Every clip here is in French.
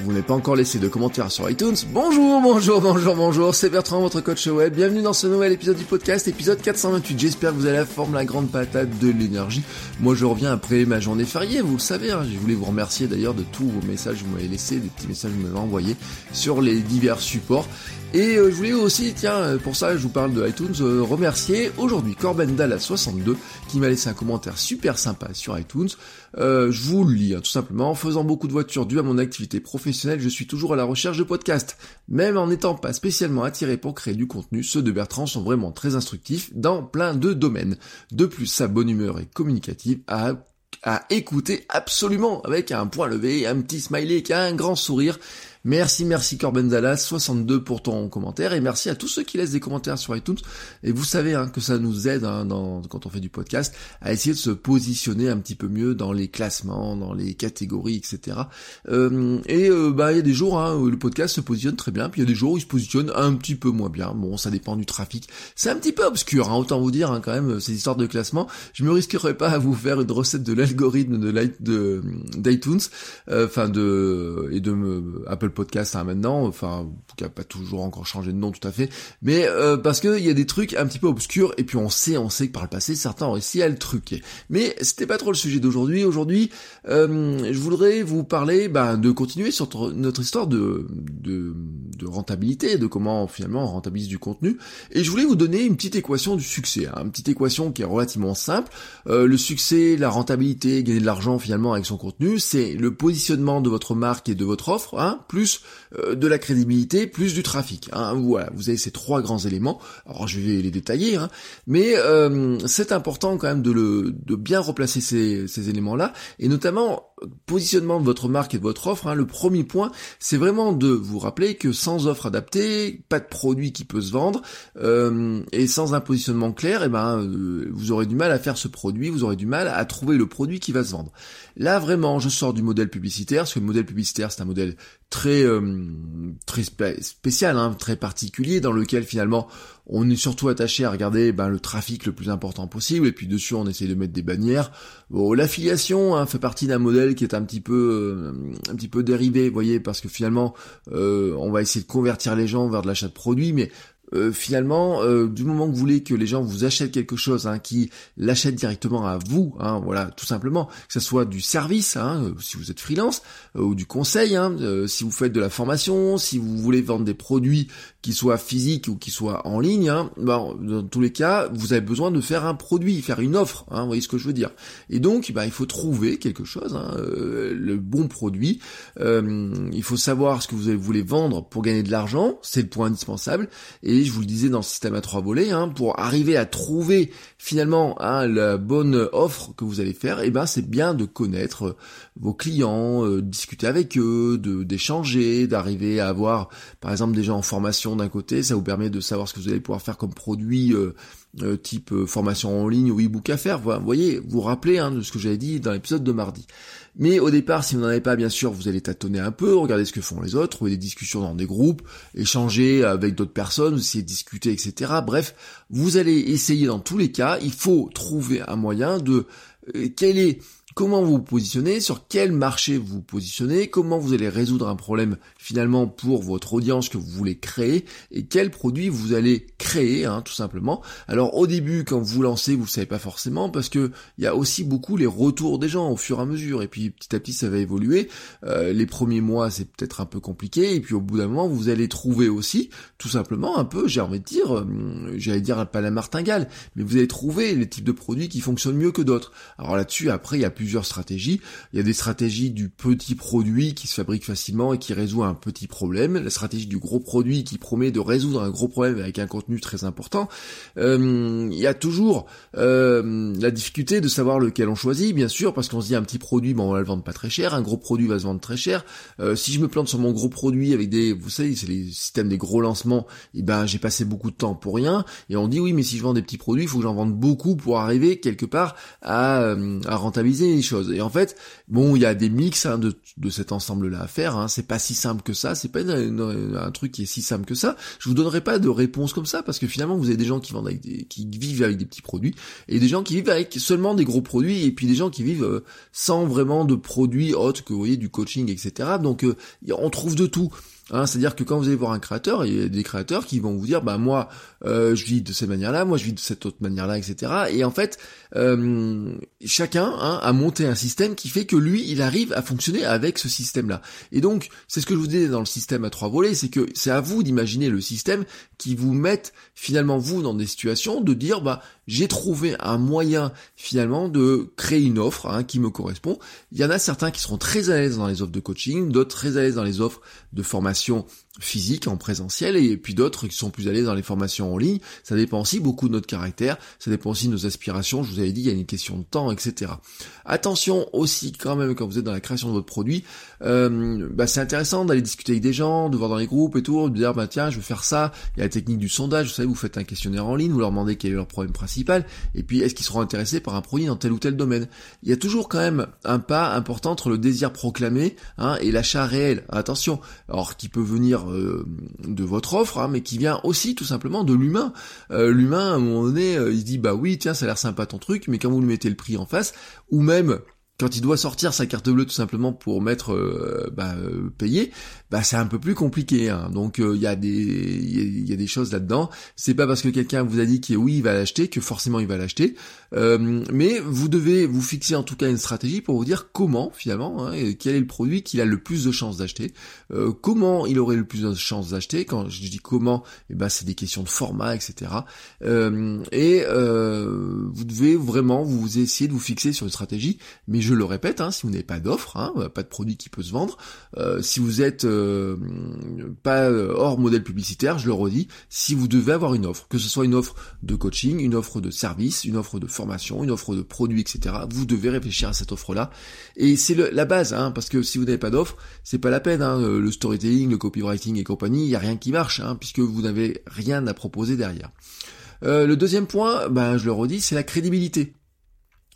Vous n'avez pas encore laissé de commentaires sur iTunes Bonjour, bonjour, bonjour, bonjour, c'est Bertrand, votre coach web. Bienvenue dans ce nouvel épisode du podcast, épisode 428. J'espère que vous avez la forme, la grande patate de l'énergie. Moi, je reviens après ma journée fériée, vous le savez. Hein. Je voulais vous remercier d'ailleurs de tous vos messages que vous m'avez laissés, des petits messages que vous m'avez envoyés sur les divers supports. Et euh, je voulais aussi, tiens, euh, pour ça je vous parle de iTunes, euh, remercier aujourd'hui Corben Dallas 62 qui m'a laissé un commentaire super sympa sur iTunes. je vous le lis hein, tout simplement. En faisant beaucoup de voitures dues à mon activité professionnelle, je suis toujours à la recherche de podcasts. Même en n'étant pas spécialement attiré pour créer du contenu, ceux de Bertrand sont vraiment très instructifs dans plein de domaines. De plus, sa bonne humeur est communicative à écouter absolument avec un point levé, un petit smiley un grand sourire. Merci, merci Corben Dallas, 62 pour ton commentaire, et merci à tous ceux qui laissent des commentaires sur iTunes. Et vous savez hein, que ça nous aide hein, dans, quand on fait du podcast à essayer de se positionner un petit peu mieux dans les classements, dans les catégories, etc. Euh, et euh, bah il y a des jours hein, où le podcast se positionne très bien, puis il y a des jours où il se positionne un petit peu moins bien. Bon, ça dépend du trafic. C'est un petit peu obscur, hein, autant vous dire hein, quand même ces histoires de classement. Je me risquerais pas à vous faire une recette de l'algorithme de d'iTunes, euh, enfin de et de me, Apple podcast hein, maintenant, enfin qui a pas toujours encore changé de nom tout à fait, mais euh, parce que il y a des trucs un petit peu obscurs et puis on sait, on sait que par le passé certains ont réussi à le truquer. Mais c'était pas trop le sujet d'aujourd'hui. Aujourd'hui, euh, je voudrais vous parler ben, de continuer sur notre histoire de, de, de rentabilité, de comment finalement on rentabilise du contenu, et je voulais vous donner une petite équation du succès, hein, une petite équation qui est relativement simple. Euh, le succès, la rentabilité, gagner de l'argent finalement avec son contenu, c'est le positionnement de votre marque et de votre offre, hein, plus euh, de la crédibilité, plus du trafic. Hein. Voilà, vous avez ces trois grands éléments. Alors je vais les détailler, hein. mais euh, c'est important quand même de, le, de bien replacer ces, éléments-là, et notamment positionnement de votre marque et de votre offre, hein, le premier point, c'est vraiment de vous rappeler que sans offre adaptée, pas de produit qui peut se vendre, euh, et sans un positionnement clair, et eh ben vous aurez du mal à faire ce produit, vous aurez du mal à trouver le produit qui va se vendre. Là vraiment, je sors du modèle publicitaire, parce que le modèle publicitaire c'est un modèle très euh, très spécial, hein, très particulier, dans lequel finalement on est surtout attaché à regarder ben, le trafic le plus important possible, et puis dessus on essaye de mettre des bannières. Bon, l'affiliation hein, fait partie d'un modèle qui est un petit peu euh, un petit peu dérivé, vous voyez, parce que finalement euh, on va essayer de convertir les gens vers de l'achat de produits, mais euh, finalement, euh, du moment que vous voulez que les gens vous achètent quelque chose, hein, qui l'achètent directement à vous, hein, voilà, tout simplement, que ce soit du service, hein, euh, si vous êtes freelance, ou du conseil, hein, si vous faites de la formation, si vous voulez vendre des produits qui soient physiques ou qui soient en ligne, hein, dans tous les cas, vous avez besoin de faire un produit, faire une offre, hein, vous voyez ce que je veux dire. Et donc, bah, il faut trouver quelque chose, le bon produit. il faut savoir ce que vous voulez vendre pour gagner de l'argent, c'est le point indispensable. Je vous le disais dans le système à trois volets, hein, pour arriver à trouver finalement hein, la bonne offre que vous allez faire, et eh ben c'est bien de connaître euh, vos clients, euh, discuter avec eux, d'échanger, d'arriver à avoir par exemple des gens en formation d'un côté, ça vous permet de savoir ce que vous allez pouvoir faire comme produit euh, type formation en ligne ou e-book à faire. Vous voyez, vous rappelez hein, de ce que j'avais dit dans l'épisode de mardi. Mais au départ, si vous n'en avez pas, bien sûr, vous allez tâtonner un peu, regarder ce que font les autres, trouver des discussions dans des groupes, échanger avec d'autres personnes, essayer de discuter, etc. Bref, vous allez essayer dans tous les cas, il faut trouver un moyen de euh, quel est comment vous positionnez, sur quel marché vous vous positionnez, comment vous allez résoudre un problème finalement pour votre audience que vous voulez créer et quel produit vous allez créer, hein, tout simplement. Alors au début, quand vous lancez, vous ne savez pas forcément parce que il y a aussi beaucoup les retours des gens au fur et à mesure et puis petit à petit ça va évoluer. Euh, les premiers mois c'est peut-être un peu compliqué et puis au bout d'un moment vous allez trouver aussi tout simplement un peu, j'ai envie de dire, euh, j'allais dire pas la martingale, mais vous allez trouver les types de produits qui fonctionnent mieux que d'autres. Alors là-dessus après il y a plus stratégies. Il y a des stratégies du petit produit qui se fabrique facilement et qui résout un petit problème, la stratégie du gros produit qui promet de résoudre un gros problème avec un contenu très important. Euh, il y a toujours euh, la difficulté de savoir lequel on choisit, bien sûr, parce qu'on se dit un petit produit, bon, on va le vendre pas très cher, un gros produit va se vendre très cher. Euh, si je me plante sur mon gros produit avec des, vous savez, c'est les systèmes des gros lancements, et eh ben j'ai passé beaucoup de temps pour rien. Et on dit oui, mais si je vends des petits produits, il faut que j'en vende beaucoup pour arriver quelque part à rentabiliser Et en fait, bon, il y a des mix hein, de, de cet ensemble-là à faire. Hein. C'est pas si simple que ça. C'est pas un truc qui est si simple que ça. Je vous donnerai pas de réponse comme ça parce que finalement, vous avez des gens qui vendent avec des, qui vivent avec des petits produits et des gens qui vivent avec seulement des gros produits et puis des gens qui vivent euh, sans vraiment de produits autres que vous voyez du coaching, etc. Donc, euh, on trouve de tout. Hein, C'est-à-dire que quand vous allez voir un créateur, il y a des créateurs qui vont vous dire, bah moi, euh, je vis de cette manière-là, moi je vis de cette autre manière-là, etc. Et en fait, euh, chacun hein, a monté un système qui fait que lui, il arrive à fonctionner avec ce système-là. Et donc, c'est ce que je vous disais dans le système à trois volets, c'est que c'est à vous d'imaginer le système qui vous mette finalement vous dans des situations de dire, bah j'ai trouvé un moyen finalement de créer une offre hein, qui me correspond. Il y en a certains qui seront très à l'aise dans les offres de coaching, d'autres très à l'aise dans les offres de formation physique en présentiel et puis d'autres qui sont plus allés dans les formations en ligne. Ça dépend aussi beaucoup de notre caractère, ça dépend aussi de nos aspirations. Je vous avais dit, il y a une question de temps, etc. Attention aussi quand même quand vous êtes dans la création de votre produit, euh, bah, c'est intéressant d'aller discuter avec des gens, de voir dans les groupes et tout, de dire bah tiens je veux faire ça. Il y a la technique du sondage, vous savez, vous faites un questionnaire en ligne, vous leur demandez quel est leur problème principal et puis est-ce qu'ils seront intéressés par un produit dans tel ou tel domaine? Il y a toujours quand même un pas important entre le désir proclamé hein, et l'achat réel. Attention, alors qui peut venir euh, de votre offre, hein, mais qui vient aussi tout simplement de l'humain. Euh, l'humain, à un moment donné, euh, il se dit bah oui, tiens, ça a l'air sympa ton truc, mais quand vous lui mettez le prix en face, ou même quand il doit sortir sa carte bleue tout simplement pour mettre euh, bah, euh, payer, bah c'est un peu plus compliqué. Hein. Donc euh, il y a des il y, a des choses là-dedans. C'est pas parce que quelqu'un vous a dit que oui il va l'acheter que forcément il va l'acheter. mais vous devez vous fixer en tout cas une stratégie pour vous dire comment finalement hein, quel est le produit qu'il a le plus de chances d'acheter. comment il aurait le plus de chances d'acheter. Quand je dis comment, et eh ben c'est des questions de format etc. et vous devez vraiment vous essayer de vous fixer sur une stratégie, mais je le répète, hein, si vous n'avez pas d'offre, hein, pas de produit qui peut se vendre, euh, si vous êtes euh, pas euh, hors modèle publicitaire, je le redis, si vous devez avoir une offre, que ce soit une offre de coaching, une offre de service, une offre de formation, une offre de produit, etc., vous devez réfléchir à cette offre-là. Et c'est la base, hein, parce que si vous n'avez pas d'offre, c'est pas la peine. Hein, le storytelling, le copywriting et compagnie, il n'y a rien qui marche, puisque vous n'avez rien à proposer derrière. le deuxième point, ben, je le redis, c'est la crédibilité.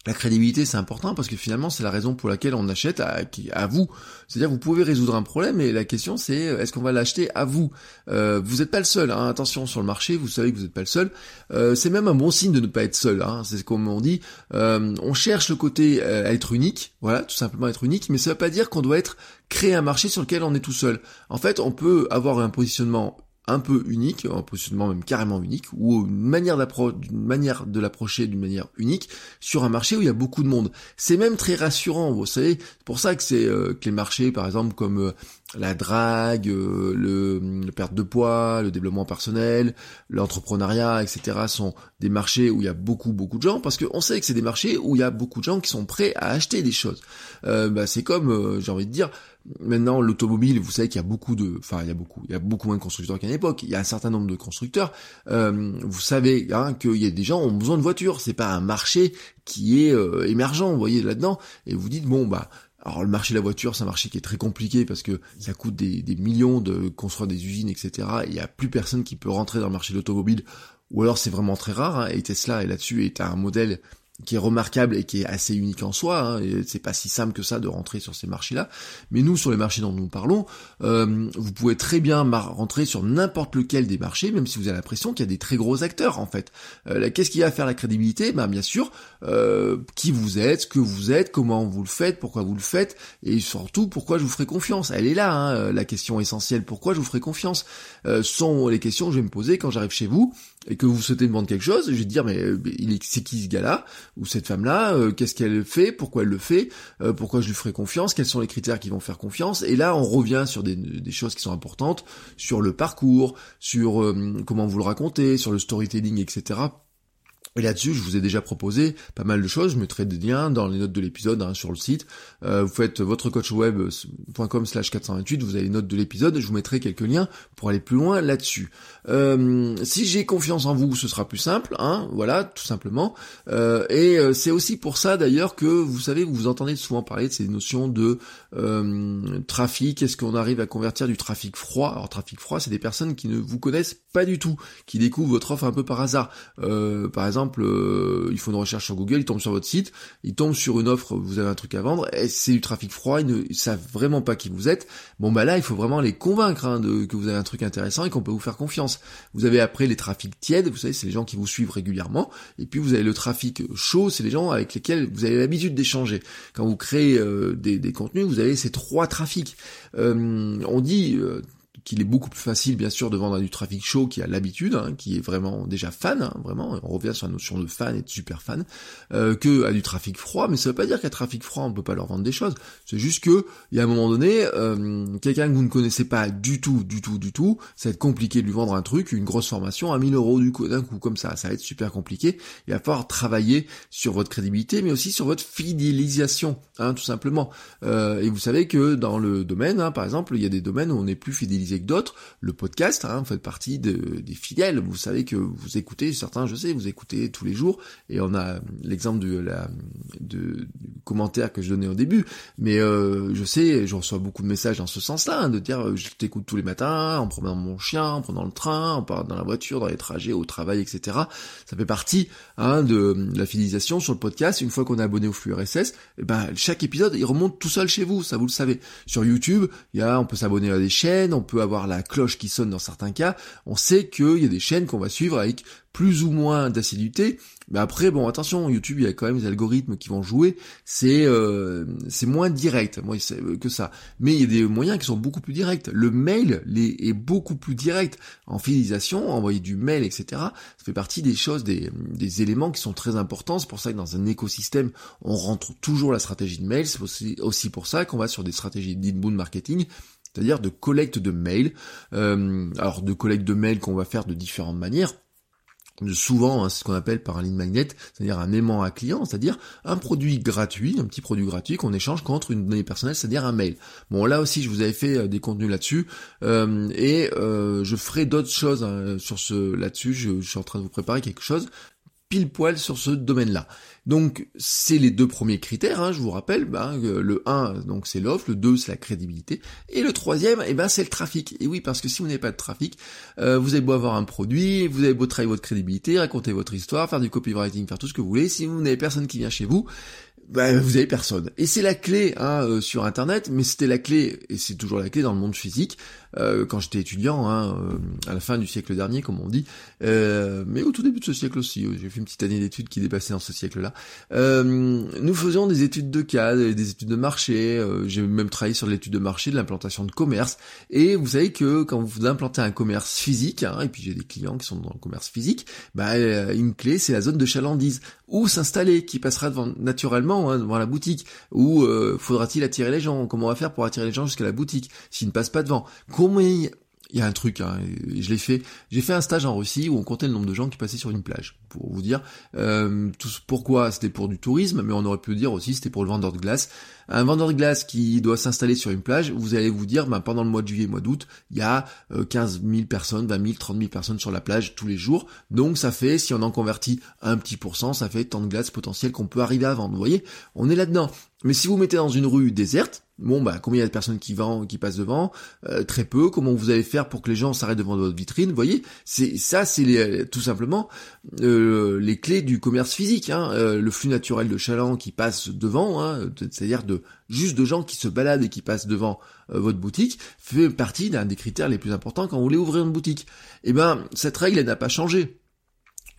La crédibilité, c'est important parce que finalement, c'est la raison pour laquelle on achète à, vous. C'est-à-dire, vous pouvez résoudre un problème, et la question, c'est euh, est-ce qu'on va l'acheter à vous? Euh, Vous n'êtes pas le seul. Hein. Attention sur le marché, vous savez que vous n'êtes pas le seul. Euh, c'est même un bon signe de ne pas être seul. Hein. C'est comme on dit. on cherche le côté à être unique, voilà, tout simplement être unique, mais ça ne veut pas dire qu'on doit être créer un marché sur lequel on est tout seul. En fait, on peut avoir un positionnement un peu unique, un positionnement même carrément unique, ou une manière d'une manière de l'approcher d'une manière unique sur un marché où il y a beaucoup de monde. C'est même très rassurant, vous savez. C'est pour ça que c'est euh, que les marchés, par exemple, comme euh, la drague, euh, le, perte de poids, le développement personnel, l'entrepreneuriat, etc. sont des marchés où il y a beaucoup beaucoup de gens parce qu'on sait que c'est des marchés où il y a beaucoup de gens qui sont prêts à acheter des choses. bah, c'est comme, j'ai envie de dire, Maintenant, l'automobile, vous savez qu'il y a beaucoup de, enfin, il y a beaucoup, il y a beaucoup moins de constructeurs qu'à l'époque. Il y a un certain nombre de constructeurs. Euh, vous savez hein, qu'il y a des gens qui ont besoin de voitures. C'est pas un marché qui est euh, émergent, vous voyez là-dedans. Et vous dites bon bah. Alors le marché de la voiture, c'est un marché qui est très compliqué parce que ça coûte des, millions de construire des usines, etc. il n'y a plus personne qui peut rentrer dans le marché de l'automobile. Ou alors c'est vraiment très rare. Hein, et Tesla est là-dessus est un modèle qui est remarquable et qui est assez unique en soi. Hein, c'est pas si simple que ça de rentrer sur ces marchés-là. Mais nous, sur les marchés dont nous parlons, euh, vous pouvez très bien rentrer sur n'importe lequel des marchés, même si vous avez l'impression qu'il y a des très gros acteurs en fait. Euh, Qu'est-ce qui va faire la crédibilité? Ben bien sûr, euh, qui vous êtes, ce que vous êtes, comment vous le faites, pourquoi vous le faites, et surtout pourquoi je vous ferai confiance? Elle est là, hein, la question essentielle. Pourquoi je vous ferai confiance? Euh, sont les questions que je vais me poser quand j'arrive chez vous et que vous souhaitez me vendre quelque chose, je vais dire mais euh, c'est qui ce gars-là ou cette femme-là, euh, qu'est-ce qu'elle fait, pourquoi elle le fait, euh, pourquoi je lui ferai confiance, quels sont les critères qui vont faire confiance. Et là, on revient sur des, des choses qui sont importantes, sur le parcours, sur comment vous le racontez, sur le storytelling, etc. Et là-dessus, je vous ai déjà proposé pas mal de choses. Je mettrai des liens dans les notes de l'épisode hein, sur le site. Euh, vous faites votrecoachweb.com slash 428, vous avez les notes de l'épisode. Je vous mettrai quelques liens pour aller plus loin là-dessus. Euh, si j'ai confiance en vous, ce sera plus simple. Hein, voilà, tout simplement. Euh, et c'est aussi pour ça d'ailleurs que vous savez, vous entendez souvent parler de ces notions de trafic. Est-ce qu'on arrive à convertir du trafic froid? Alors trafic froid, c'est des personnes qui ne vous connaissent pas du tout, qui découvrent votre offre un peu par hasard. par exemple, euh, il faut une recherche sur Google, il tombe sur votre site, il tombe sur une offre, vous avez un truc à vendre, et c'est du trafic froid, ils ne savent vraiment pas qui vous êtes. Bon bah là, il faut vraiment les convaincre hein, de, que vous avez un truc intéressant et qu'on peut vous faire confiance. Vous avez après les trafics tièdes, vous savez, c'est les gens qui vous suivent régulièrement, et puis vous avez le trafic chaud, c'est les gens avec lesquels vous avez l'habitude d'échanger. Quand vous créez euh, des, des, contenus, vous avez ces trois trafics. Euh, on dit qu'il est beaucoup plus facile bien sûr de vendre à du trafic chaud qui a l'habitude, hein, qui est vraiment déjà fan, hein, vraiment, on revient sur la notion de fan et de super fan, euh, que à du trafic froid, mais ça veut pas dire qu'à trafic froid on peut pas leur vendre des choses, c'est juste que il y a un moment donné, euh, quelqu'un que vous ne connaissez pas du tout, du tout, du tout, ça va être compliqué de lui vendre un truc, une grosse formation à 1000 euros coup d'un coup comme ça, ça va être super compliqué, il va falloir travailler sur votre crédibilité, mais aussi sur votre fidélisation, hein, tout simplement, euh, et vous savez que dans le domaine, hein, par exemple, il y a des domaines où on est plus fidélisé que d'autres. Le podcast, hein, vous faites partie des fidèles. Vous savez que vous écoutez, certains, je sais, vous écoutez tous les jours. Et on a l'exemple de du commentaire que je donnais au début. Mais euh, je sais, je reçois beaucoup de messages dans ce sens-là, hein, de dire euh, je t'écoute tous les matins, en promenant mon chien, en prenant le train, en parlant dans la voiture, dans les trajets, au travail, etc. Ça fait partie hein, de, la fidélisation sur le podcast. Une fois qu'on est abonné au flux RSS, eh ben chaque épisode il remonte tout seul chez vous, ça vous le savez. Sur YouTube, y a, on peut s'abonner à des chaînes, on peut avoir la cloche qui sonne dans certains cas, on sait qu'il y a des chaînes qu'on va suivre avec plus ou moins d'assiduité. Mais après, bon, attention, YouTube, il y a quand même des algorithmes qui vont jouer. C'est euh, c'est moins direct, moi, que ça. Mais il y a des moyens qui sont beaucoup plus directs. Le mail est beaucoup plus direct. En fidélisation, envoyer du mail, etc. Ça fait partie des choses, des, des éléments qui sont très importants. C'est pour ça que dans un écosystème, on rentre toujours la stratégie de mail. C'est aussi, aussi pour ça qu'on va sur des stratégies d'inbound marketing c'est-à-dire de collecte de mails. Euh, alors de collecte de mails qu'on va faire de différentes manières. Souvent, hein, c'est ce qu'on appelle par un lead magnet, c'est-à-dire un aimant à client, c'est-à-dire un produit gratuit, un petit produit gratuit qu'on échange contre une donnée personnelle, c'est-à-dire un mail. Bon, là aussi, je vous avais fait euh, des contenus là-dessus, euh, et je ferai d'autres choses hein, sur ce là-dessus. je, suis en train de vous préparer quelque chose pile poil sur ce domaine-là. Donc c'est les deux premiers critères, hein, je vous rappelle, ben, le 1 donc c'est l'offre, le 2 c'est la crédibilité, et le troisième eh ben, c'est le trafic. Et oui, parce que si vous n'avez pas de trafic, euh, vous avez beau avoir un produit, vous avez beau travailler votre crédibilité, raconter votre histoire, faire du copywriting, faire tout ce que vous voulez, si vous n'avez personne qui vient chez vous, bah, vous avez personne. Et c'est la clé hein, euh, sur Internet, mais c'était la clé, et c'est toujours la clé dans le monde physique, euh, quand j'étais étudiant, hein, euh, à la fin du siècle dernier, comme on dit, mais au tout début de ce siècle aussi, j'ai fait une petite année d'études qui dépassait dans ce siècle-là, nous faisions des études de cas, des études de marché, j'ai même travaillé sur l'étude de marché, de l'implantation de commerce, et vous savez que quand vous implantez un commerce physique, hein, et puis j'ai des clients qui sont dans le commerce physique, bah, une clé c'est la zone de chalandise, où s'installer, qui passera devant, naturellement Hein, devant la boutique Ou euh, faudra-t-il attirer les gens? Comment on va faire pour attirer les gens jusqu'à la boutique? S'ils ne passent pas devant Comment il y a un truc, hein, je l'ai fait. J'ai fait un stage en Russie où on comptait le nombre de gens qui passaient sur une plage. Pour vous dire, euh, pourquoi? C'était pour du tourisme, mais on aurait pu dire aussi c'était pour le vendeur de glace. Un vendeur de glace qui doit s'installer sur une plage, vous allez vous dire, ben, pendant le mois de juillet, mois d'août, il y a 15 euh, 000 personnes, 20 000, 30 000 personnes sur la plage tous les jours. Donc ça fait, si on en convertit un petit pourcent, ça fait tant de glace potentiel qu'on peut arriver à vendre. Vous voyez, on est là-dedans. Mais si vous mettez dans une rue déserte, bon bah combien il y a de personnes qui vendent, qui passent devant? Euh, Très peu. Comment vous allez faire pour que les gens s'arrêtent devant votre vitrine? Vous voyez, c'est ça, c'est tout simplement euh, les clés du commerce physique. Hein. Euh, le flux naturel de chaland qui passe devant, hein, c'est-à-dire de juste de gens qui se baladent et qui passent devant votre boutique, fait partie d'un des critères les plus importants quand vous voulez ouvrir une boutique. Eh ben cette règle elle n'a pas changé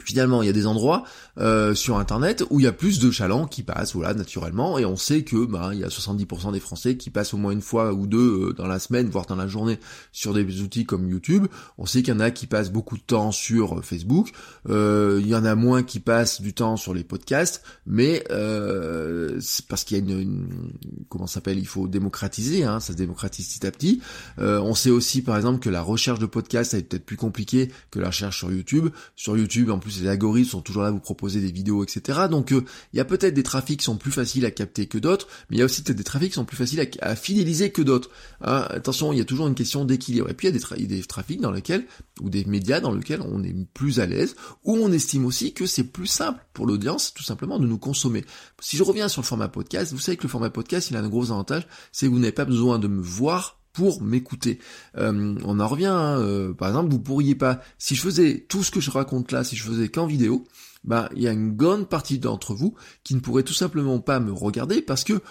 finalement il y a des endroits euh, sur internet où il y a plus de chalands qui passent voilà naturellement et on sait que bah il y a 70% des français qui passent au moins une fois ou deux euh, dans la semaine voire dans la journée sur des outils comme YouTube. On sait qu'il y en a qui passent beaucoup de temps sur euh, Facebook. Euh, il y en a moins qui passent du temps sur les podcasts mais euh, c'est parce qu'il y a une, une comment s'appelle il faut démocratiser hein, ça se démocratise petit à petit. On sait aussi par exemple que la recherche de podcasts est peut-être plus compliquée que la recherche sur YouTube. Sur YouTube plus les algorithmes sont toujours là à vous proposer des vidéos, etc. Donc euh, il y a peut-être des trafics qui sont plus faciles à capter que d'autres, mais il y a aussi peut-être des trafics qui sont plus faciles à, fidéliser que d'autres. Hein. attention, il y a toujours une question d'équilibre. Et puis il y a des, des trafics dans lesquels, ou des médias dans lesquels on est plus à l'aise, ou on estime aussi que c'est plus simple pour l'audience, tout simplement, de nous consommer. Si je reviens sur le format podcast, vous savez que le format podcast, il a un gros avantage, c'est que vous n'avez pas besoin de me voir pour m'écouter. Euh, on en revient, hein, euh, par exemple, vous pourriez pas, si je faisais tout ce que je raconte là, si je faisais qu'en vidéo, bah il y a une grande partie d'entre vous qui ne pourrait tout simplement pas me regarder parce que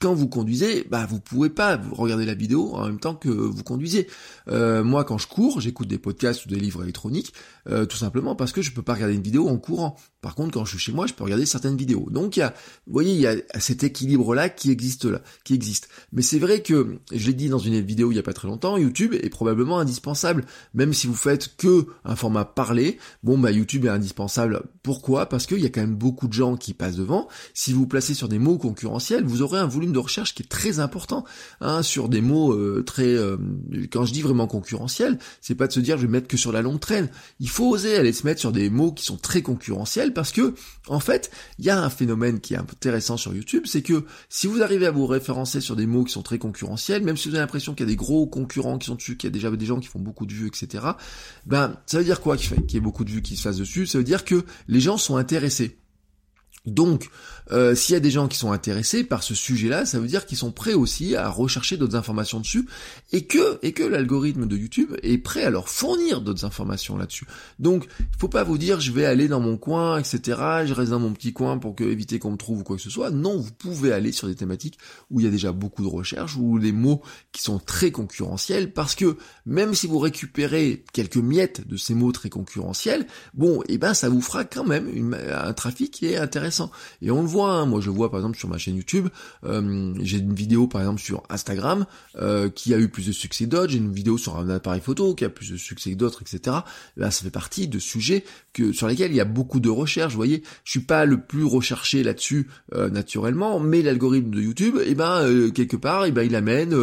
quand vous conduisez, bah vous pouvez pas regarder la vidéo en même temps que vous conduisez. Euh, moi quand je cours, j'écoute des podcasts ou des livres électroniques, euh, tout simplement parce que je peux pas regarder une vidéo en courant. Par contre quand je suis chez moi, je peux regarder certaines vidéos. Donc il y a, vous voyez, il y a cet équilibre là qui existe là, qui existe. Mais c'est vrai que je l'ai dit dans une vidéo il y a pas très longtemps, YouTube est probablement indispensable, même si vous faites que un format parlé. Bon bah YouTube est indispensable pour pourquoi? Parce qu'il y a quand même beaucoup de gens qui passent devant. Si vous, placez sur des mots concurrentiels, vous aurez un volume de recherche qui est très important. Hein, sur des mots euh, très... Euh, quand je dis vraiment concurrentiel, c'est pas de se dire je vais mettre que sur la longue traîne. Il faut oser aller se mettre sur des mots qui sont très concurrentiels parce que, en fait, il y a un phénomène qui est intéressant sur YouTube, c'est que si vous arrivez à vous référencer sur des mots qui sont très concurrentiels, même si vous avez l'impression qu'il y a des gros concurrents qui sont dessus, qu'il y a déjà des gens qui font beaucoup de vues, etc., ben, ça veut dire quoi qu'il y ait beaucoup de vues qui se fassent dessus? Ça veut dire que les gens sont intéressés. Donc, euh, s'il y a des gens qui sont intéressés par ce sujet-là, ça veut dire qu'ils sont prêts aussi à rechercher d'autres informations dessus, et que et que l'algorithme de YouTube est prêt à leur fournir d'autres informations là-dessus. Donc, il faut pas vous dire je vais aller dans mon coin, etc. Je reste dans mon petit coin pour éviter qu'on me trouve ou quoi que ce soit. Non, vous pouvez aller sur des thématiques où il y a déjà beaucoup de recherches ou des mots qui sont très concurrentiels, parce que même si vous récupérez quelques miettes de ces mots très concurrentiels, bon, et eh ben ça vous fera quand même un trafic qui est intéressant. Et on le voit Hein. Moi, je vois par exemple sur ma chaîne YouTube, euh, j'ai une vidéo par exemple sur Instagram euh, qui a eu plus de succès d'autres. J'ai une vidéo sur un appareil photo qui a plus de succès que d'autres, etc. Là, ça fait partie de sujets que sur lesquels il y a beaucoup de recherches. Vous voyez, je suis pas le plus recherché là-dessus euh, naturellement, mais l'algorithme de YouTube, eh ben quelque part, eh ben il amène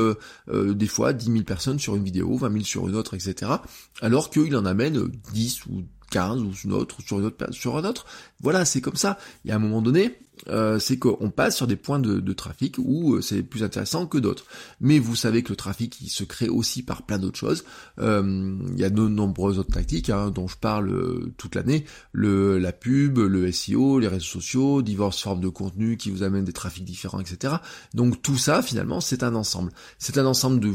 des fois 10 000 personnes sur une vidéo, 20 000 sur une autre, etc. Alors qu'il en amène 10 ou 15 ou une autre, sur une autre, sur un autre. Voilà, c'est comme ça. Il y a un moment donné, euh, c'est qu'on passe sur des points de, trafic où euh, c'est plus intéressant que d'autres. Mais vous savez que le trafic il se crée aussi par plein d'autres choses. Euh, il y a de nombreuses autres tactiques hein, dont je parle toute l'année. Le la pub, le SEO, les réseaux sociaux, diverses formes de contenu qui vous amènent des trafics différents, etc. Donc tout ça finalement c'est un ensemble. C'est un ensemble de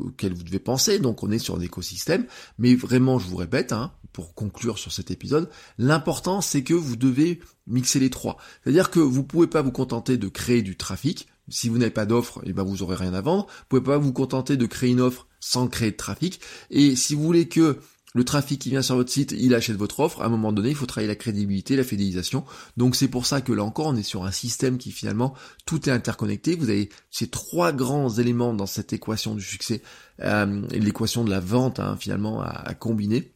auquel vous devez penser. Donc on est sur un écosystème. Mais vraiment je vous répète, hein, pour conclure sur cet épisode, l'important c'est que vous devez mixer les trois. C'est-à-dire que vous pouvez pas vous contenter de créer du trafic. Si vous n'avez pas d'offre, eh ben vous aurez rien à vendre. Vous pouvez pas vous contenter de créer une offre sans créer de trafic. Et si vous voulez que le trafic qui vient sur votre site, il achète votre offre, à un moment donné, il faut travailler la crédibilité, la fidélisation. Donc c'est pour ça que là encore, on est sur un système qui finalement, tout est interconnecté. Vous avez ces trois grands éléments dans cette équation du succès, euh, l'équation de la vente hein, finalement à combiner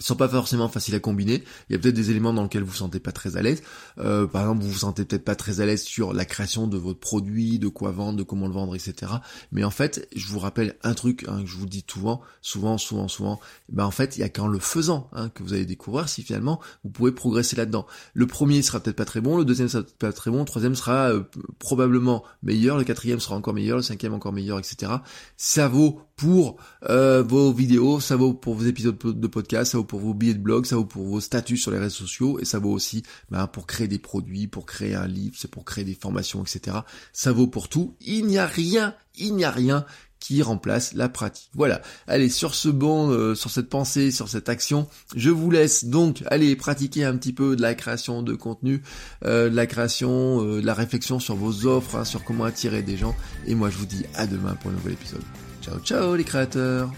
sont pas forcément faciles à combiner. Il y a peut-être des éléments dans lesquels vous vous sentez pas très à l'aise. Euh, par exemple, vous vous sentez peut-être pas très à l'aise sur la création de votre produit, de quoi vendre, de comment le vendre, etc. Mais en fait, je vous rappelle un truc hein, que je vous dis souvent, souvent, souvent, souvent. Ben en fait, il y a qu'en le faisant hein, que vous allez découvrir si finalement vous pouvez progresser là-dedans. Le premier sera peut-être pas très bon, le deuxième sera peut-être pas très bon, le troisième sera euh, probablement meilleur, le quatrième sera encore meilleur, le cinquième encore meilleur, etc. Ça vaut pour euh, vos vidéos, ça vaut pour vos épisodes de podcast, ça vaut pour vos billets de blog, ça vaut pour vos statuts sur les réseaux sociaux, et ça vaut aussi ben, pour créer des produits, pour créer un livre, c'est pour créer des formations, etc. Ça vaut pour tout. Il n'y a rien, il n'y a rien qui remplace la pratique. Voilà. Allez, sur ce bon, euh, sur cette pensée, sur cette action, je vous laisse donc aller pratiquer un petit peu de la création de contenu, euh, de la création, de la réflexion sur vos offres, hein, sur comment attirer des gens. Et moi, je vous dis à demain pour un nouvel épisode. Ciao ciao les créateurs